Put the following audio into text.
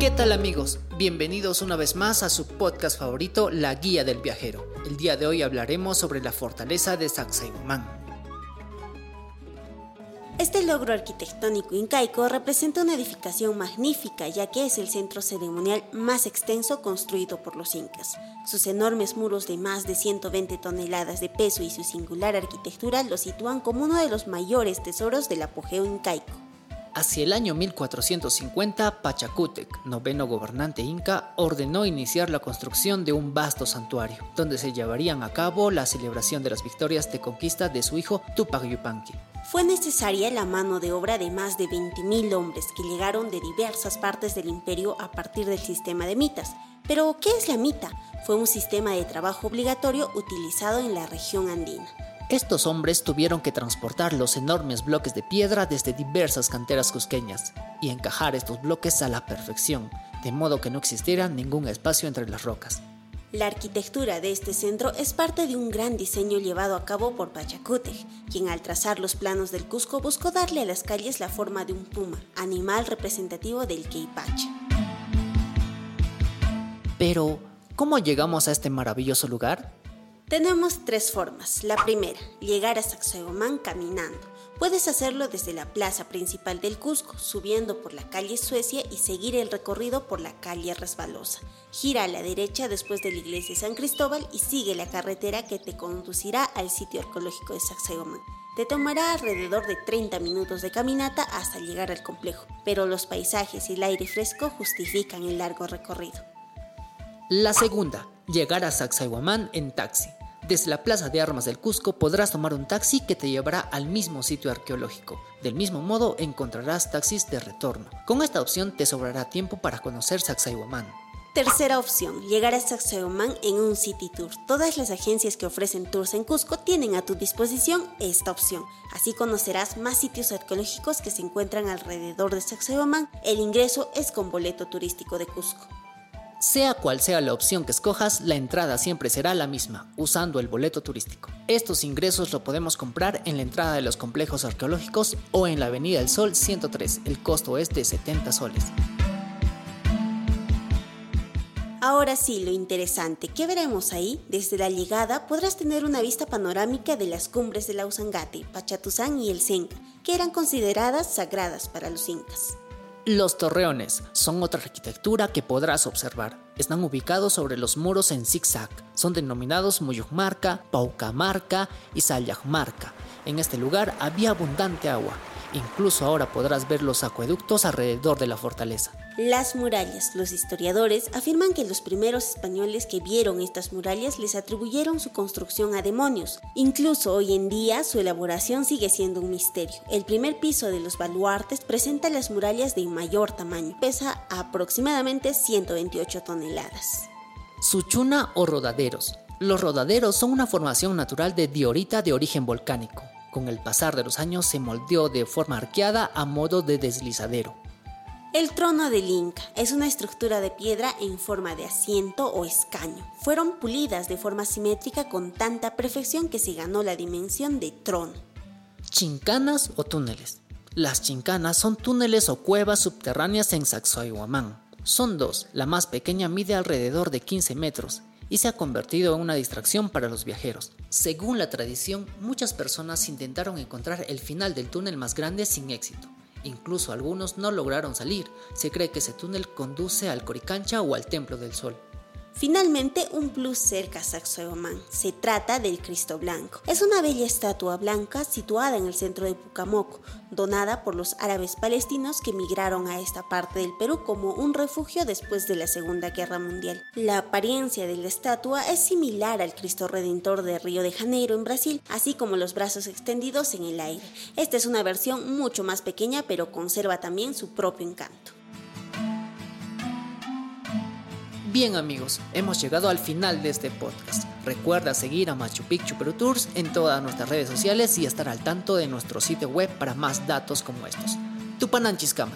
¿Qué tal amigos? Bienvenidos una vez más a su podcast favorito, La Guía del Viajero. El día de hoy hablaremos sobre la fortaleza de Sacsayhuamán. Este logro arquitectónico incaico representa una edificación magnífica ya que es el centro ceremonial más extenso construido por los incas. Sus enormes muros de más de 120 toneladas de peso y su singular arquitectura lo sitúan como uno de los mayores tesoros del apogeo incaico. Hacia el año 1450, Pachacútec, noveno gobernante inca, ordenó iniciar la construcción de un vasto santuario, donde se llevarían a cabo la celebración de las victorias de conquista de su hijo Tupac Yupanqui. Fue necesaria la mano de obra de más de 20.000 hombres que llegaron de diversas partes del imperio a partir del sistema de mitas. Pero, ¿qué es la mita? Fue un sistema de trabajo obligatorio utilizado en la región andina. Estos hombres tuvieron que transportar los enormes bloques de piedra desde diversas canteras cusqueñas y encajar estos bloques a la perfección, de modo que no existiera ningún espacio entre las rocas. La arquitectura de este centro es parte de un gran diseño llevado a cabo por Pachacútec, quien al trazar los planos del Cusco buscó darle a las calles la forma de un puma, animal representativo del Queipacha. Pero, ¿cómo llegamos a este maravilloso lugar? Tenemos tres formas. La primera, llegar a Sacsayhuamán caminando. Puedes hacerlo desde la plaza principal del Cusco, subiendo por la calle Suecia y seguir el recorrido por la calle Resbalosa. Gira a la derecha después de la iglesia de San Cristóbal y sigue la carretera que te conducirá al sitio arqueológico de Sacsayhuamán. Te tomará alrededor de 30 minutos de caminata hasta llegar al complejo, pero los paisajes y el aire fresco justifican el largo recorrido. La segunda, llegar a Sacsayhuamán en taxi. Desde la Plaza de Armas del Cusco podrás tomar un taxi que te llevará al mismo sitio arqueológico. Del mismo modo encontrarás taxis de retorno. Con esta opción te sobrará tiempo para conocer Sacsayhuamán. Tercera opción, llegar a Sacsayhuamán en un City Tour. Todas las agencias que ofrecen tours en Cusco tienen a tu disposición esta opción. Así conocerás más sitios arqueológicos que se encuentran alrededor de Sacsayhuamán. El ingreso es con boleto turístico de Cusco. Sea cual sea la opción que escojas, la entrada siempre será la misma, usando el boleto turístico. Estos ingresos lo podemos comprar en la entrada de los complejos arqueológicos o en la Avenida del Sol 103. El costo es de 70 soles. Ahora sí, lo interesante, ¿qué veremos ahí? Desde la llegada podrás tener una vista panorámica de las cumbres de la Usangate, Pachatuzán y el Senca, que eran consideradas sagradas para los incas. Los torreones son otra arquitectura que podrás observar. Están ubicados sobre los muros en zigzag. Son denominados Muyucmarca, Paucamarca y Salyagmarca. En este lugar había abundante agua. Incluso ahora podrás ver los acueductos alrededor de la fortaleza. Las murallas. Los historiadores afirman que los primeros españoles que vieron estas murallas les atribuyeron su construcción a demonios. Incluso hoy en día su elaboración sigue siendo un misterio. El primer piso de los baluartes presenta las murallas de mayor tamaño. Pesa aproximadamente 128 toneladas. Suchuna o rodaderos. Los rodaderos son una formación natural de diorita de origen volcánico. Con el pasar de los años se moldeó de forma arqueada a modo de deslizadero. El trono del Inca es una estructura de piedra en forma de asiento o escaño. Fueron pulidas de forma simétrica con tanta perfección que se ganó la dimensión de trono. Chincanas o túneles. Las chincanas son túneles o cuevas subterráneas en Sacsayhuamán. Son dos, la más pequeña mide alrededor de 15 metros y se ha convertido en una distracción para los viajeros. Según la tradición, muchas personas intentaron encontrar el final del túnel más grande sin éxito. Incluso algunos no lograron salir. Se cree que ese túnel conduce al Coricancha o al Templo del Sol. Finalmente, un plus cerca a Sacsayhuamán. Se trata del Cristo Blanco. Es una bella estatua blanca situada en el centro de Pucamoco, donada por los árabes palestinos que migraron a esta parte del Perú como un refugio después de la Segunda Guerra Mundial. La apariencia de la estatua es similar al Cristo Redentor de Río de Janeiro en Brasil, así como los brazos extendidos en el aire. Esta es una versión mucho más pequeña, pero conserva también su propio encanto. Bien amigos, hemos llegado al final de este podcast. Recuerda seguir a Machu Picchu Peru Tours en todas nuestras redes sociales y estar al tanto de nuestro sitio web para más datos como estos. Tupananchiscama.